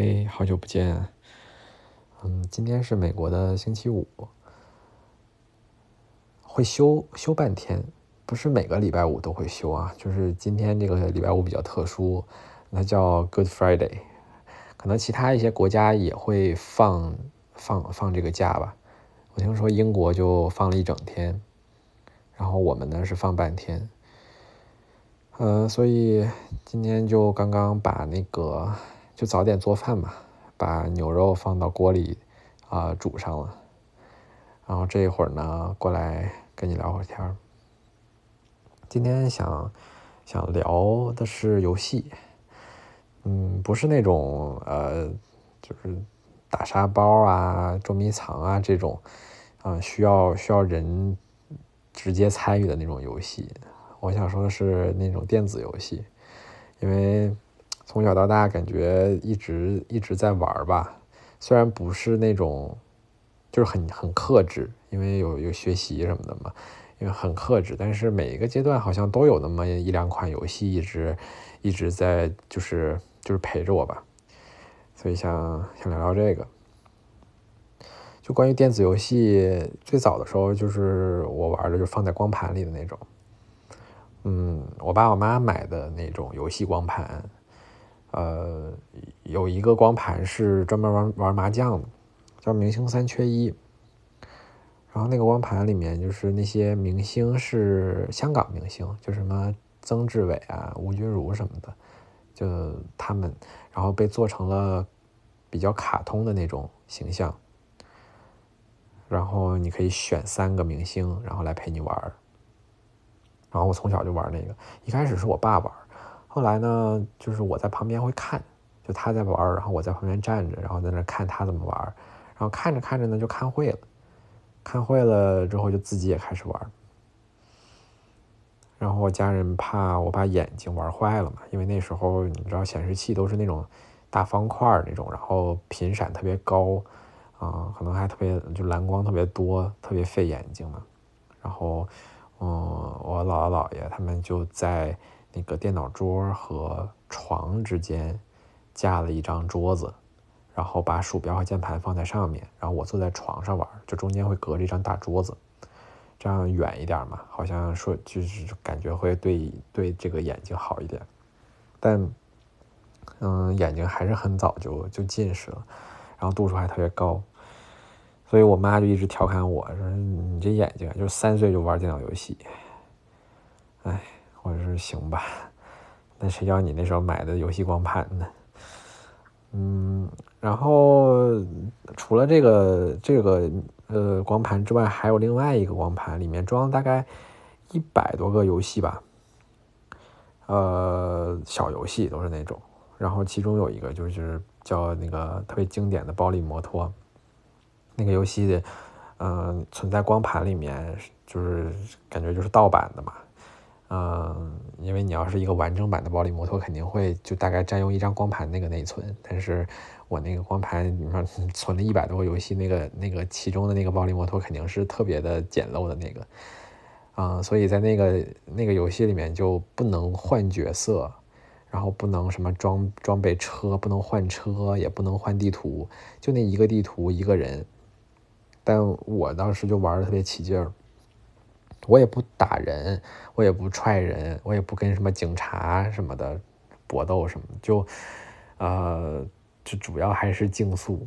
嘿，好久不见。嗯，今天是美国的星期五，会休休半天，不是每个礼拜五都会休啊，就是今天这个礼拜五比较特殊，那叫 Good Friday。可能其他一些国家也会放放放这个假吧。我听说英国就放了一整天，然后我们呢是放半天。呃，所以今天就刚刚把那个就早点做饭嘛，把牛肉放到锅里啊煮上了，然后这一会儿呢过来跟你聊会儿天儿。今天想想聊的是游戏，嗯，不是那种呃就是打沙包啊、捉迷藏啊这种，啊需要需要人直接参与的那种游戏。我想说的是那种电子游戏，因为从小到大感觉一直一直在玩吧，虽然不是那种，就是很很克制，因为有有学习什么的嘛，因为很克制，但是每一个阶段好像都有那么一两款游戏一直一直在就是就是陪着我吧，所以想想聊聊这个，就关于电子游戏，最早的时候就是我玩的就放在光盘里的那种。嗯，我爸我妈买的那种游戏光盘，呃，有一个光盘是专门玩玩麻将的，叫明星三缺一。然后那个光盘里面就是那些明星是香港明星，就什么曾志伟啊、吴君如什么的，就他们，然后被做成了比较卡通的那种形象。然后你可以选三个明星，然后来陪你玩。然后我从小就玩那个，一开始是我爸玩，后来呢，就是我在旁边会看，就他在玩，然后我在旁边站着，然后在那看他怎么玩，然后看着看着呢就看会了，看会了之后就自己也开始玩，然后我家人怕我把眼睛玩坏了嘛，因为那时候你知道显示器都是那种大方块那种，然后频闪特别高，啊，可能还特别就蓝光特别多，特别费眼睛嘛，然后。嗯，我姥姥姥爷他们就在那个电脑桌和床之间架了一张桌子，然后把鼠标和键盘放在上面，然后我坐在床上玩，就中间会隔着一张大桌子，这样远一点嘛，好像说就是感觉会对对这个眼睛好一点，但嗯，眼睛还是很早就就近视了，然后度数还特别高。所以我妈就一直调侃我说：“你这眼睛，就三岁就玩电脑游戏。”哎，我说行吧，那谁叫你那时候买的游戏光盘呢？嗯，然后除了这个这个呃光盘之外，还有另外一个光盘，里面装大概一百多个游戏吧，呃，小游戏都是那种。然后其中有一个就是叫那个特别经典的《暴力摩托》。那个游戏，嗯，存在光盘里面，就是感觉就是盗版的嘛，嗯，因为你要是一个完整版的暴力摩托，肯定会就大概占用一张光盘那个内存，但是我那个光盘里面 存了一百多个游戏，那个那个其中的那个暴力摩托肯定是特别的简陋的那个，啊，所以在那个那个游戏里面就不能换角色，然后不能什么装装备车，不能换车，也不能换地图，就那一个地图一个人。但我当时就玩的特别起劲儿，我也不打人，我也不踹人，我也不跟什么警察什么的搏斗什么，就，呃，就主要还是竞速，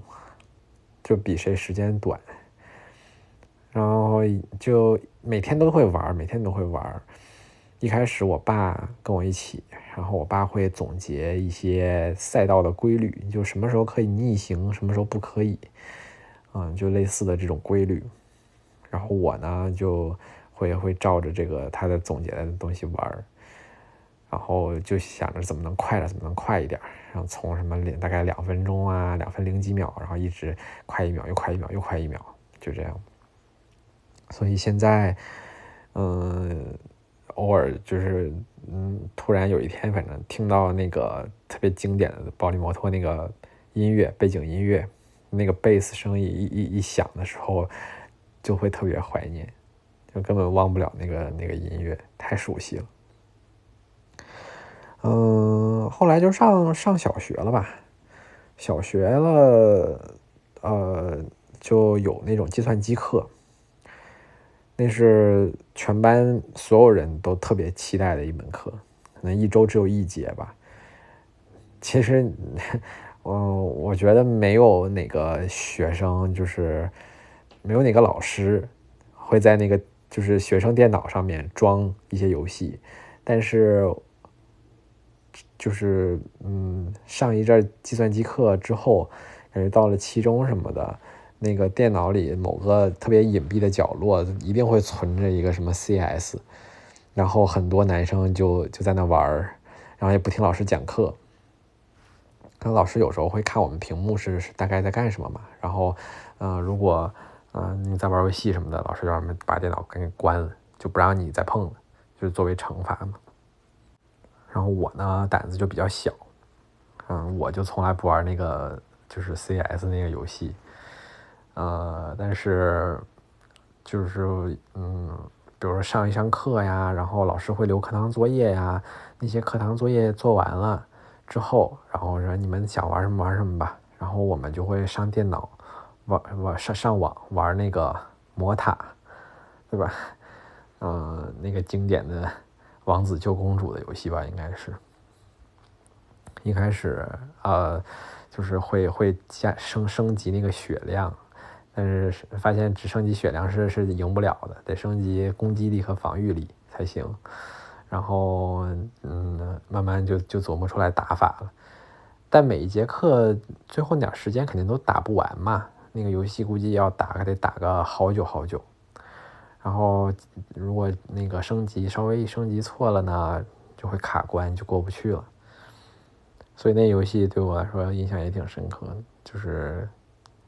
就比谁时间短。然后就每天都会玩，每天都会玩。一开始我爸跟我一起，然后我爸会总结一些赛道的规律，就什么时候可以逆行，什么时候不可以。嗯，就类似的这种规律，然后我呢就会会照着这个他的总结的东西玩然后就想着怎么能快点，怎么能快一点，然后从什么两大概两分钟啊，两分零几秒，然后一直快一秒，又快一秒，又快一秒，就这样。所以现在，嗯，偶尔就是嗯，突然有一天，反正听到那个特别经典的暴力摩托那个音乐背景音乐。那个贝斯声音一一一响的时候，就会特别怀念，就根本忘不了那个那个音乐，太熟悉了。嗯，后来就上上小学了吧？小学了，呃，就有那种计算机课，那是全班所有人都特别期待的一门课，可能一周只有一节吧。其实，我我觉得没有哪个学生，就是没有哪个老师会在那个就是学生电脑上面装一些游戏，但是。就是嗯，上一阵计算机课之后，感觉到了期中什么的，那个电脑里某个特别隐蔽的角落，一定会存着一个什么 CS，然后很多男生就就在那玩儿，然后也不听老师讲课。那老师有时候会看我们屏幕是大概在干什么嘛，然后嗯，如果嗯你在玩游戏什么的，老师让我们把电脑赶紧关了，就不让你再碰了，就是作为惩罚嘛。然后我呢胆子就比较小，嗯，我就从来不玩那个就是 CS 那个游戏，呃，但是就是嗯，比如说上一上课呀，然后老师会留课堂作业呀，那些课堂作业做完了之后，然后说你们想玩什么玩什么吧，然后我们就会上电脑玩玩上上网玩那个魔塔，对吧？嗯，那个经典的。王子救公主的游戏吧，应该是一开始呃，就是会会加升升级那个血量，但是发现只升级血量是是赢不了的，得升级攻击力和防御力才行。然后嗯，慢慢就就琢磨出来打法了。但每一节课最后点时间肯定都打不完嘛，那个游戏估计要打还得打个好久好久。然后，如果那个升级稍微一升级错了呢，就会卡关，就过不去了。所以那游戏对我来说印象也挺深刻，就是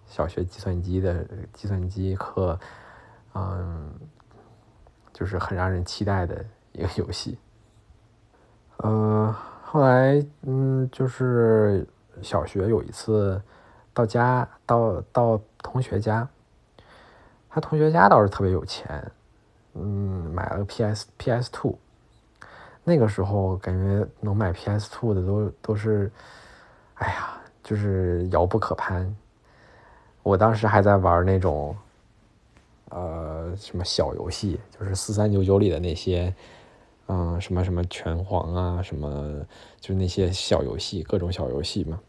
小学计算机的计算机课，嗯，就是很让人期待的一个游戏。呃，后来嗯，就是小学有一次到家，到到同学家。他同学家倒是特别有钱，嗯，买了个 PS PS Two。那个时候感觉能买 PS Two 的都都是，哎呀，就是遥不可攀。我当时还在玩那种，呃，什么小游戏，就是四三九九里的那些，嗯，什么什么拳皇啊，什么，就那些小游戏，各种小游戏嘛。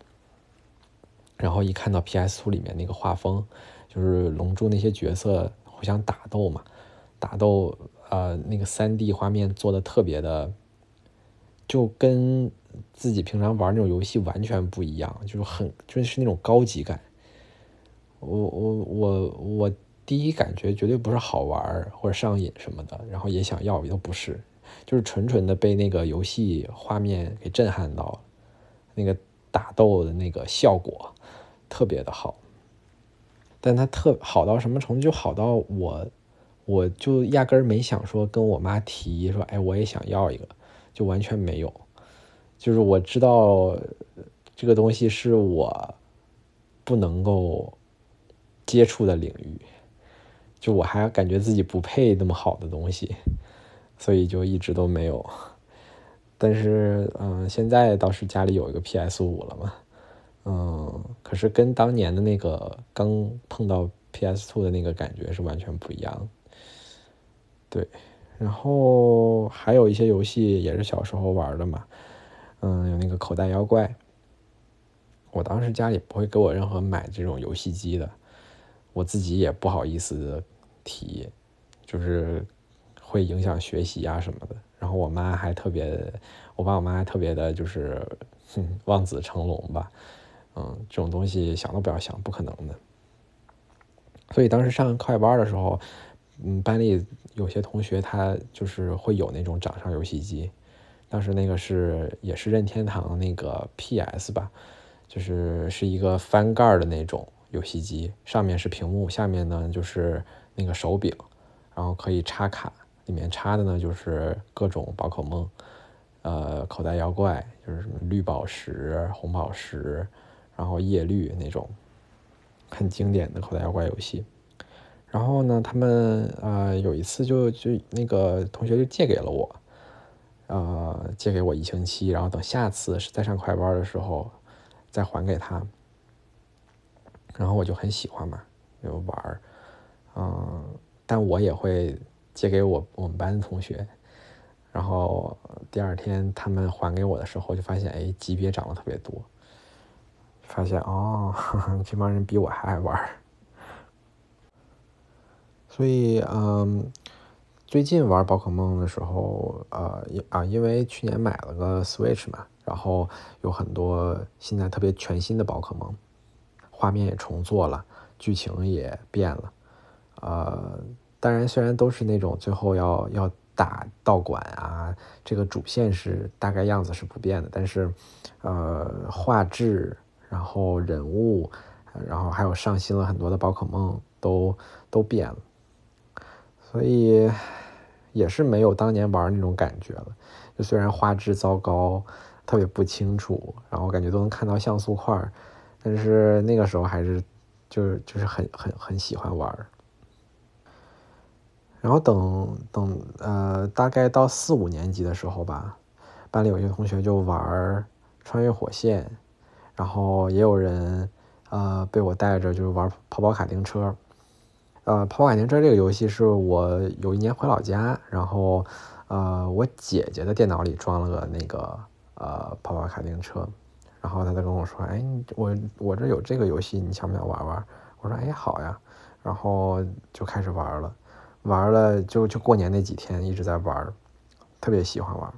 然后一看到 P.S.4 里面那个画风。就是龙珠那些角色互相打斗嘛，打斗呃那个三 D 画面做的特别的，就跟自己平常玩那种游戏完全不一样，就是很就是那种高级感。我我我我第一感觉绝对不是好玩或者上瘾什么的，然后也想要也都不是，就是纯纯的被那个游戏画面给震撼到了，那个打斗的那个效果特别的好。但它特好到什么程度？就好到我，我就压根儿没想说跟我妈提说，哎，我也想要一个，就完全没有。就是我知道这个东西是我不能够接触的领域，就我还感觉自己不配那么好的东西，所以就一直都没有。但是，嗯，现在倒是家里有一个 PS 五了嘛。嗯，可是跟当年的那个刚碰到 PS Two 的那个感觉是完全不一样。对，然后还有一些游戏也是小时候玩的嘛，嗯，有那个口袋妖怪。我当时家里不会给我任何买这种游戏机的，我自己也不好意思提，就是会影响学习啊什么的。然后我妈还特别，我爸我妈还特别的，就是望子成龙吧。嗯，这种东西想都不要想，不可能的。所以当时上课外班的时候，嗯，班里有些同学他就是会有那种掌上游戏机。当时那个是也是任天堂那个 PS 吧，就是是一个翻盖的那种游戏机，上面是屏幕，下面呢就是那个手柄，然后可以插卡，里面插的呢就是各种宝可梦，呃，口袋妖怪，就是什么绿宝石、红宝石。然后叶绿那种很经典的口袋妖怪游戏，然后呢，他们呃有一次就就那个同学就借给了我，呃借给我一星期，然后等下次再上快班的时候再还给他。然后我就很喜欢嘛，就玩儿，嗯，但我也会借给我我们班的同学，然后第二天他们还给我的时候，就发现哎级别涨得特别多，发现哦 这帮人比我还爱玩，所以嗯。最近玩宝可梦的时候，呃，因啊，因为去年买了个 Switch 嘛，然后有很多现在特别全新的宝可梦，画面也重做了，剧情也变了，呃，当然虽然都是那种最后要要打道馆啊，这个主线是大概样子是不变的，但是，呃，画质，然后人物，然后还有上新了很多的宝可梦都都变了，所以。也是没有当年玩那种感觉了，就虽然画质糟糕，特别不清楚，然后感觉都能看到像素块，但是那个时候还是就是就是很很很喜欢玩。然后等等呃，大概到四五年级的时候吧，班里有些同学就玩穿越火线，然后也有人呃被我带着就是玩跑跑卡丁车。呃，跑跑卡丁车这个游戏是我有一年回老家，然后，呃，我姐姐的电脑里装了个那个呃跑跑卡丁车，然后她就跟我说，哎，我我这有这个游戏，你想不想玩玩？我说，哎，好呀，然后就开始玩了，玩了就就过年那几天一直在玩，特别喜欢玩，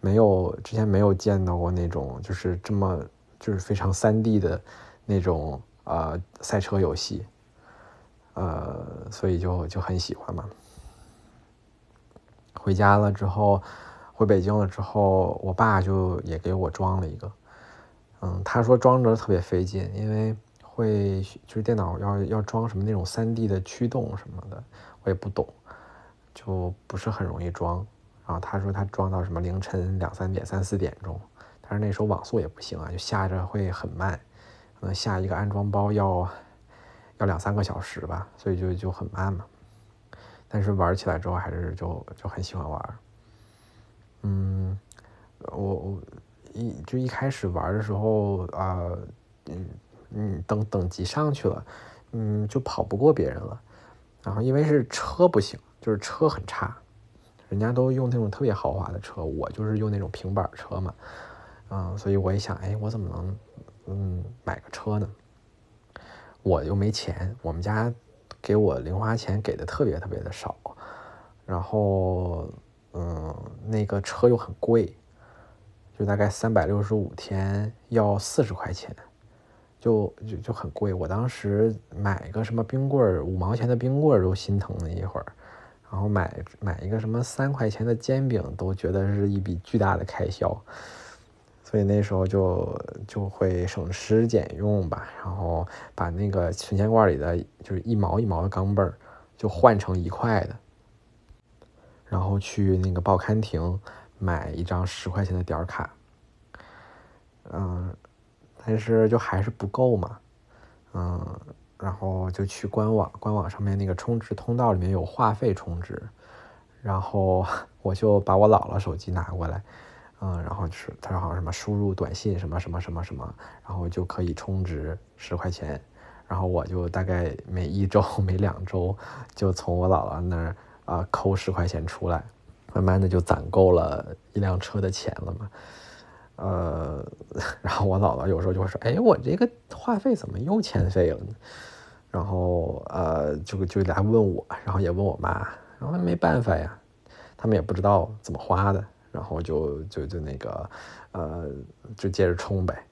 没有之前没有见到过那种就是这么就是非常三 D 的那种呃赛车游戏。呃，所以就就很喜欢嘛。回家了之后，回北京了之后，我爸就也给我装了一个。嗯，他说装着特别费劲，因为会就是电脑要要装什么那种三 D 的驱动什么的，我也不懂，就不是很容易装。然后他说他装到什么凌晨两三点、三四点钟，但是那时候网速也不行啊，就下着会很慢，可能下一个安装包要。要两三个小时吧，所以就就很慢嘛。但是玩起来之后还是就就很喜欢玩。嗯，我我一就一开始玩的时候啊，嗯嗯，等等级上去了，嗯，就跑不过别人了。然后因为是车不行，就是车很差，人家都用那种特别豪华的车，我就是用那种平板车嘛。嗯，所以我一想，哎，我怎么能嗯买个车呢？我又没钱，我们家给我零花钱给的特别特别的少，然后嗯，那个车又很贵，就大概三百六十五天要四十块钱，就就就很贵。我当时买一个什么冰棍儿，五毛钱的冰棍儿都心疼了一会儿，然后买买一个什么三块钱的煎饼都觉得是一笔巨大的开销。所以那时候就就会省吃俭用吧，然后把那个存钱罐里的就是一毛一毛的钢镚儿就换成一块的，然后去那个报刊亭买一张十块钱的点儿卡，嗯，但是就还是不够嘛，嗯，然后就去官网，官网上面那个充值通道里面有话费充值，然后 我就把我姥姥手机拿过来。嗯，然后就是他说好像什么输入短信什么什么什么什么，然后就可以充值十块钱，然后我就大概每一周 每两周就从我姥姥那儿啊扣十块钱出来，慢慢的就攒够了一辆车的钱了嘛，呃，然后我姥姥有时候就会说，哎，我这个话费怎么又欠费了呢？然后呃就就来问我，然后也问我妈，然后没办法呀，他们也不知道怎么花的。然后就就就那个，呃，就接着充呗。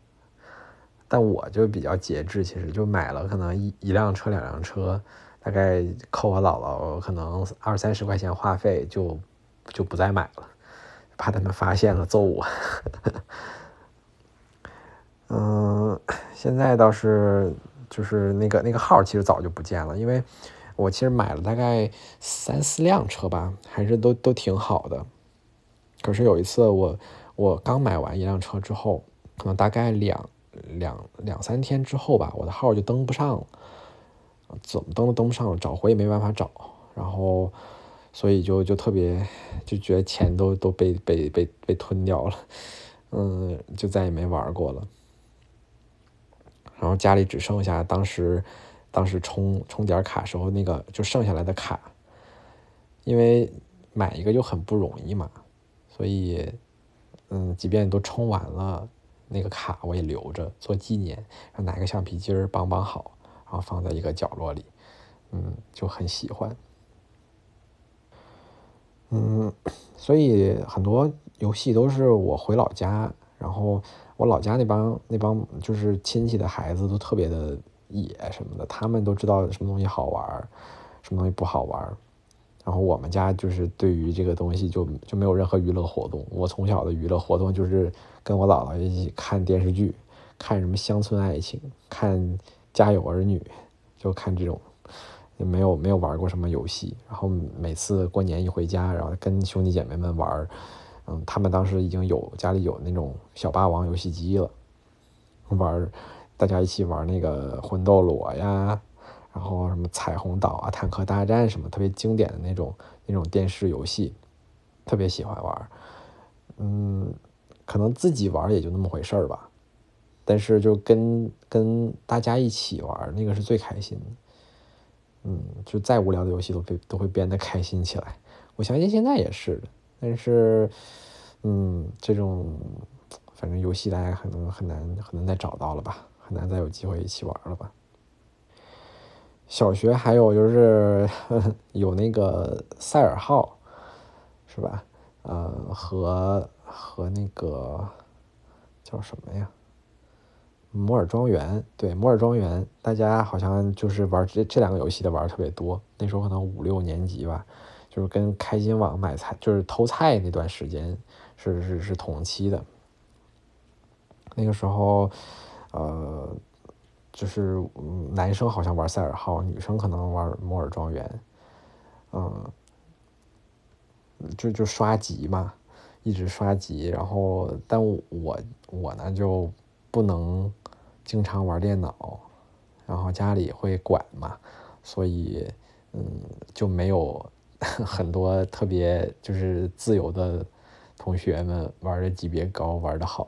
但我就比较节制，其实就买了可能一一辆车、两辆车，大概扣我姥姥可能二三十块钱话费，就就不再买了，怕他们发现了揍我。嗯，现在倒是就是那个那个号其实早就不见了，因为我其实买了大概三四辆车吧，还是都都挺好的。可是有一次，我我刚买完一辆车之后，可能大概两两两三天之后吧，我的号就登不上了，怎么登都登不上了，找回也没办法找，然后所以就就特别就觉得钱都都被被被被吞掉了，嗯，就再也没玩过了。然后家里只剩下当时当时充充点卡时候那个就剩下来的卡，因为买一个就很不容易嘛，所以嗯，即便都充完了，那个卡我也留着做纪念，然后拿个橡皮筋儿绑绑好，然后放在一个角落里，嗯，就很喜欢。嗯，所以很多游戏都是我回老家，然后我老家那帮那帮就是亲戚的孩子都特别的野什么的，他们都知道什么东西好玩，什么东西不好玩。然后我们家就是对于这个东西就就没有任何娱乐活动。我从小的娱乐活动就是跟我姥姥一起看电视剧，看什么乡村爱情，看家有儿女，就看这种。没有没有玩过什么游戏，然后每次过年一回家，然后跟兄弟姐妹们玩，嗯，他们当时已经有家里有那种小霸王游戏机了，玩，大家一起玩那个魂斗罗呀，然后什么彩虹岛啊、坦克大战什么特别经典的那种那种电视游戏，特别喜欢玩，嗯，可能自己玩也就那么回事儿吧，但是就跟跟大家一起玩，那个是最开心的。嗯，就再无聊的游戏都被都会变得开心起来。我相信现在也是的，但是，嗯，这种反正游戏大家可能很难很难再找到了吧，很难再有机会一起玩了吧。小学还有就是 有那个赛尔号，是吧？呃，和和那个叫什么呀？摩尔庄园，对摩尔庄园，大家好像就是玩这这两个游戏的玩特别多。那时候可能五六年级吧，就是跟开心网买菜，就是偷菜那段时间是是是同期的。那个时候，呃，就是男生好像玩赛尔号，女生可能玩摩尔庄园，嗯，就就刷级嘛，一直刷级。然后，但我我呢就。不能经常玩电脑，然后家里会管嘛，所以嗯就没有 很多特别就是自由的同学们玩的级别高，玩的好。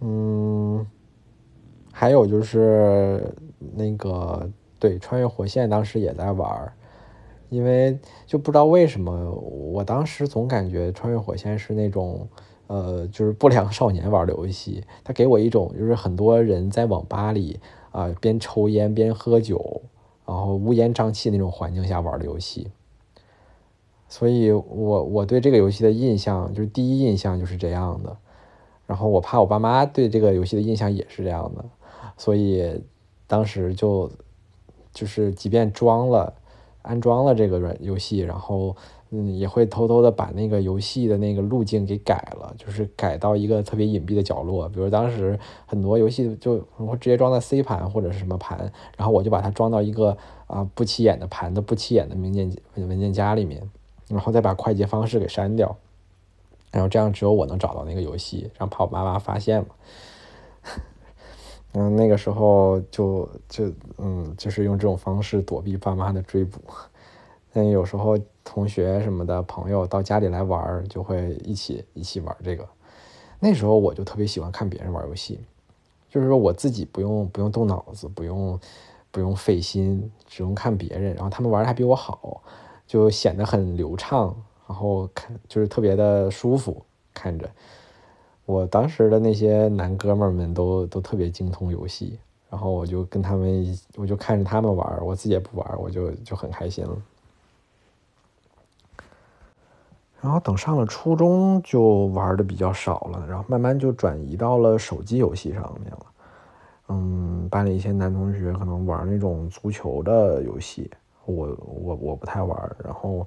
嗯，还有就是那个对穿越火线，当时也在玩儿。因为就不知道为什么，我当时总感觉《穿越火线》是那种，呃，就是不良少年玩的游戏。它给我一种就是很多人在网吧里啊，边抽烟边喝酒，然后乌烟瘴气那种环境下玩的游戏。所以我我对这个游戏的印象就是第一印象就是这样的。然后我怕我爸妈对这个游戏的印象也是这样的，所以当时就就是即便装了。安装了这个软游戏，然后嗯也会偷偷的把那个游戏的那个路径给改了，就是改到一个特别隐蔽的角落。比如当时很多游戏就我直接装在 C 盘或者是什么盘，然后我就把它装到一个啊不起眼的盘的不起眼的文件文件夹里面，然后再把快捷方式给删掉，然后这样只有我能找到那个游戏，然后怕我妈妈发现嘛。嗯，那个时候就就嗯，就是用这种方式躲避爸妈的追捕。但有时候同学什么的朋友到家里来玩，就会一起一起玩这个。那时候我就特别喜欢看别人玩游戏，就是说我自己不用不用动脑子，不用不用费心，只用看别人，然后他们玩的还比我好，就显得很流畅，然后看就是特别的舒服看着。我当时的那些男哥们们都都特别精通游戏，然后我就跟他们，我就看着他们玩，我自己也不玩，我就就很开心了。然后等上了初中就玩的比较少了，然后慢慢就转移到了手机游戏上面了。嗯，班里一些男同学可能玩那种足球的游戏，我我我不太玩。然后，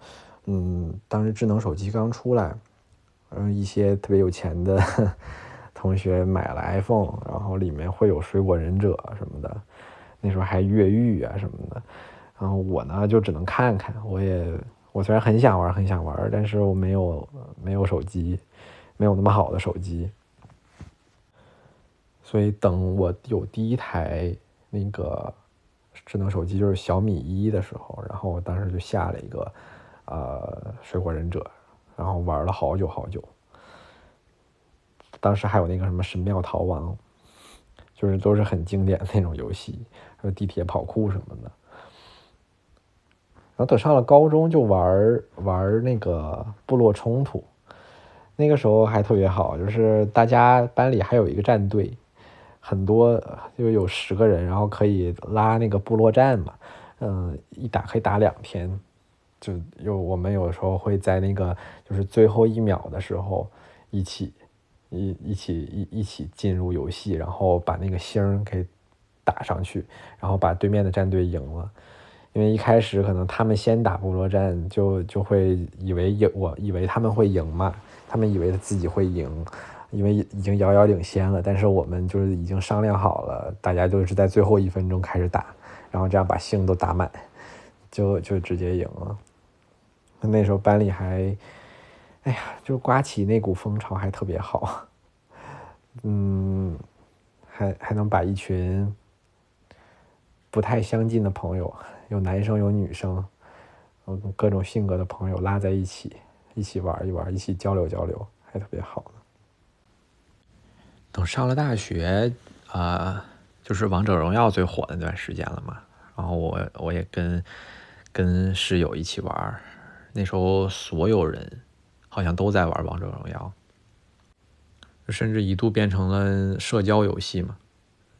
嗯，当时智能手机刚出来。嗯，一些特别有钱的 同学买了 iPhone，然后里面会有水果忍者什么的，那时候还越狱啊什么的。然后我呢就只能看看，我也我虽然很想玩很想玩，但是我没有没有手机，没有那么好的手机。所以等我有第一台那个智能手机，就是小米一的时候，然后我当时就下了一个呃水果忍者。然后玩了好久好久，当时还有那个什么神庙逃亡，就是都是很经典的那种游戏，还有地铁跑酷什么的。然后等上了高中就玩玩那个部落冲突，那个时候还特别好，就是大家班里还有一个战队，很多就有十个人，然后可以拉那个部落战嘛，嗯，一打可以打两天，就有我们有时候会在那个就是最后一秒的时候一起一一起一一起进入游戏，然后把那个星给打上去，然后把对面的战队赢了。因为一开始可能他们先打部落战，就就会以为赢，我以为他们会赢嘛，他们以为自己会赢，因为已经遥遥领先了。但是我们就是已经商量好了，大家就是在最后一分钟开始打，然后这样把星都打满，就就直接赢了。那时候班里还，哎呀，就刮起那股风潮还特别好，嗯，还还能把一群不太相近的朋友。有男生有女生，嗯，各种性格的朋友拉在一起，一起玩一玩，一起交流交流，还特别好呢。等上了大学，啊，就是王者荣耀最火的那段时间了嘛。然后我我也跟跟室友一起玩，那时候所有人好像都在玩王者荣耀，甚至一度变成了社交游戏嘛，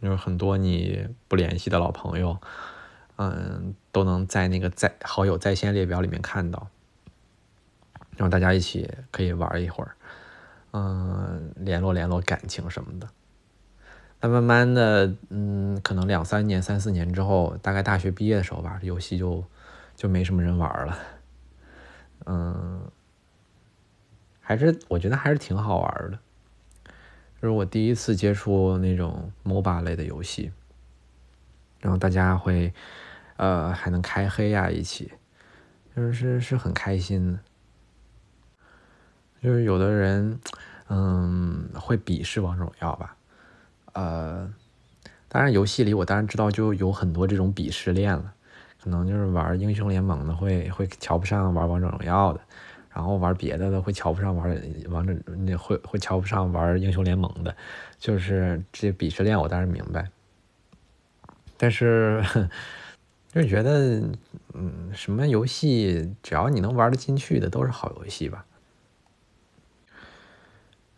就是很多你不联系的老朋友。嗯，都能在那个在好友在线列表里面看到，然后大家一起可以玩一会儿，嗯，联络联络感情什么的。那慢慢的，嗯，可能两三年、三四年之后，大概大学毕业的时候吧，游戏就就没什么人玩了。嗯，还是我觉得还是挺好玩的，就是我第一次接触那种 MOBA 类的游戏，然后大家会。呃，还能开黑呀，一起，就是是是很开心的。就是有的人，嗯，会鄙视王者荣耀吧？呃，当然游戏里我当然知道，就有很多这种鄙视链了。可能就是玩英雄联盟的会会瞧不上玩王者荣耀的，然后玩别的的会瞧不上玩王者，那会会瞧不上玩英雄联盟的。就是这鄙视链，我当然明白，但是。就觉得，嗯，什么游戏只要你能玩得进去的都是好游戏吧。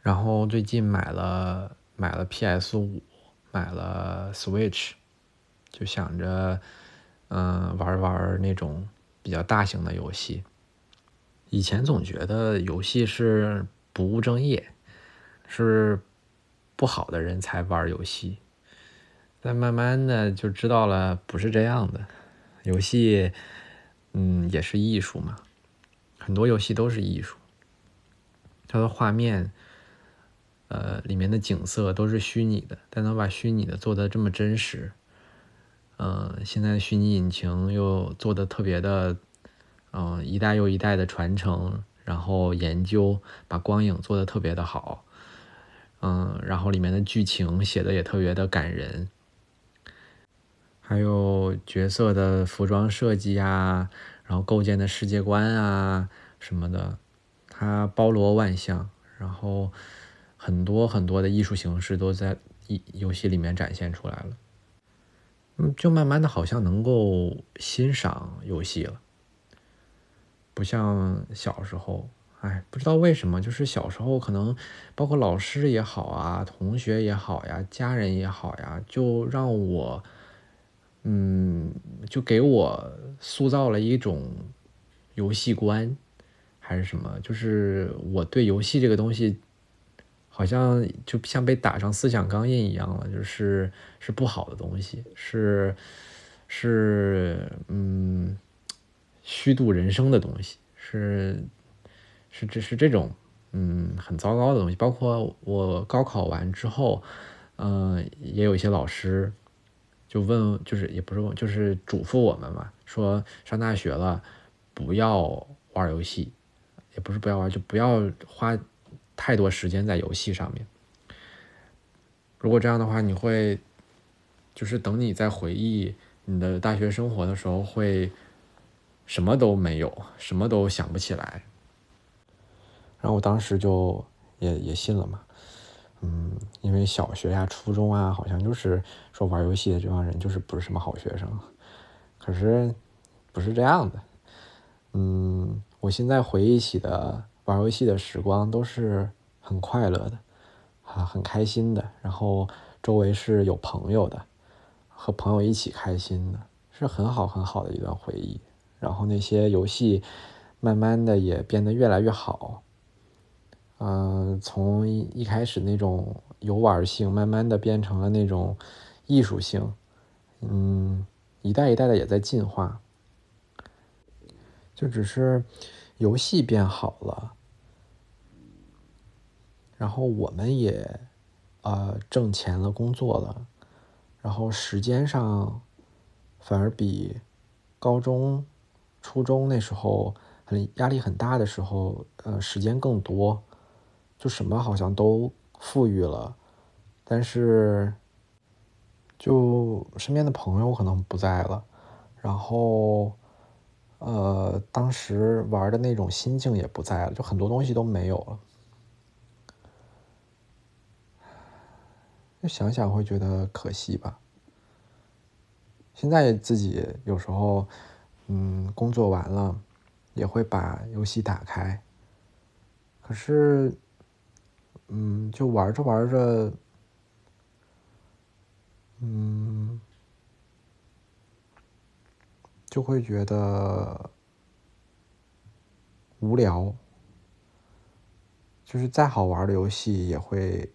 然后最近买了买了 PS 五，买了 Switch，就想着，嗯，玩玩那种比较大型的游戏。以前总觉得游戏是不务正业，是不好的人才玩游戏，但慢慢的就知道了不是这样的。游戏，嗯，也是艺术嘛，很多游戏都是艺术。它的画面，呃，里面的景色都是虚拟的，但能把虚拟的做的这么真实，嗯，现在虚拟引擎又做的特别的，嗯，一代又一代的传承，然后研究，把光影做的特别的好，嗯，然后里面的剧情写的也特别的感人。还有角色的服装设计啊，然后构建的世界观啊什么的，它包罗万象，然后很多很多的艺术形式都在游游戏里面展现出来了。就慢慢的好像能够欣赏游戏了，不像小时候，哎，不知道为什么，就是小时候可能包括老师也好啊，同学也好呀，家人也好呀，就让我。嗯，就给我塑造了一种游戏观，还是什么？就是我对游戏这个东西，好像就像被打上思想钢印一样了，就是是不好的东西，是是嗯虚度人生的东西，是是这是这种嗯很糟糕的东西。包括我高考完之后，嗯，也有一些老师。就问，就是也不是问，就是嘱咐我们嘛，说上大学了，不要玩游戏，也不是不要玩，就不要花太多时间在游戏上面。如果这样的话，你会，就是等你在回忆你的大学生活的时候，会什么都没有，什么都想不起来。然后我当时就也也信了嘛，嗯，因为小学呀、初中啊，好像就是说玩游戏的这帮人就是不是什么好学生。可是不是这样的。嗯，我现在回忆起的玩游戏的时光都是很快乐的，啊，很开心的。然后周围是有朋友的，和朋友一起开心的，是很好很好的一段回忆。然后那些游戏慢慢的也变得越来越好，嗯，从一开始那种游玩性，慢慢的变成了那种艺术性，嗯，一代一代的也在进化。就只是游戏变好了，然后我们也呃挣钱了，工作了，然后时间上反而比高中、初中那时候很压力很大的时候，呃，时间更多，就什么好像都富裕了，但是就身边的朋友可能不在了，然后。呃，当时玩的那种心境也不在了，就很多东西都没有了。就想想会觉得可惜吧。现在自己有时候，嗯，工作完了也会把游戏打开，可是，嗯，就玩着玩着，嗯。就会觉得无聊，就是再好玩的游戏也会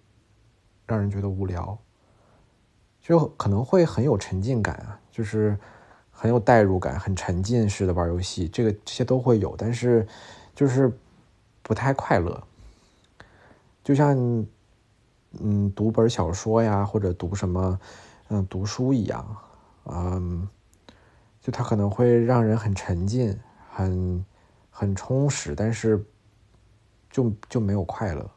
让人觉得无聊，就可能会很有沉浸感啊，就是很有代入感，很沉浸式的玩游戏，这个这些都会有，但是就是不太快乐，就像嗯读本小说呀，或者读什么嗯读书一样，嗯。就它可能会让人很沉浸，很很充实，但是就就没有快乐，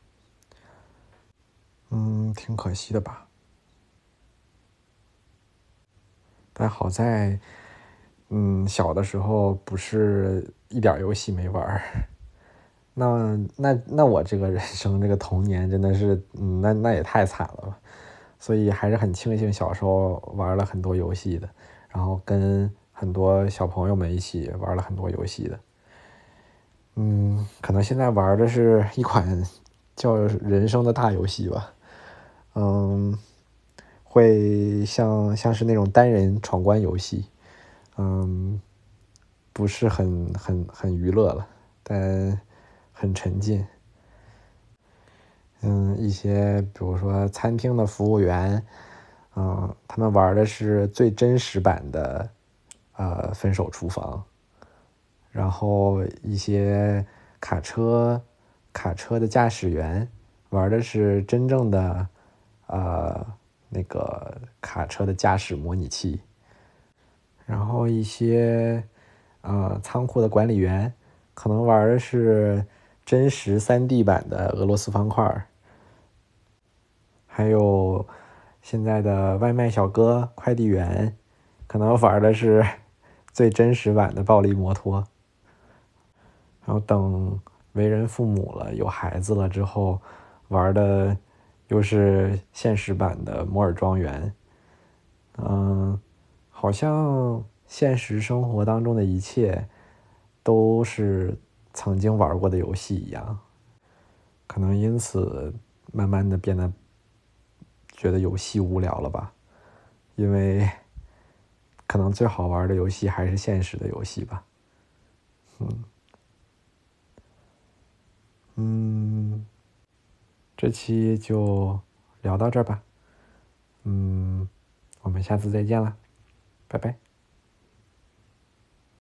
嗯，挺可惜的吧。但好在，嗯，小的时候不是一点游戏没玩那那那我这个人生这个童年真的是，嗯，那那也太惨了吧。所以还是很庆幸小时候玩了很多游戏的，然后跟。很多小朋友们一起玩了很多游戏的，嗯，可能现在玩的是一款叫《人生的大游戏》吧，嗯，会像像是那种单人闯关游戏，嗯，不是很很很娱乐了，但很沉浸，嗯，一些比如说餐厅的服务员，嗯，他们玩的是最真实版的。呃，分手厨房，然后一些卡车，卡车的驾驶员玩的是真正的，呃，那个卡车的驾驶模拟器，然后一些呃仓库的管理员可能玩的是真实三 D 版的俄罗斯方块，还有现在的外卖小哥、快递员可能玩的是。最真实版的暴力摩托，然后等为人父母了、有孩子了之后，玩的又是现实版的摩尔庄园。嗯，好像现实生活当中的一切都是曾经玩过的游戏一样，可能因此慢慢的变得觉得游戏无聊了吧，因为。可能最好玩的游戏还是现实的游戏吧，嗯，嗯，这期就聊到这儿吧，嗯，我们下次再见了，拜拜。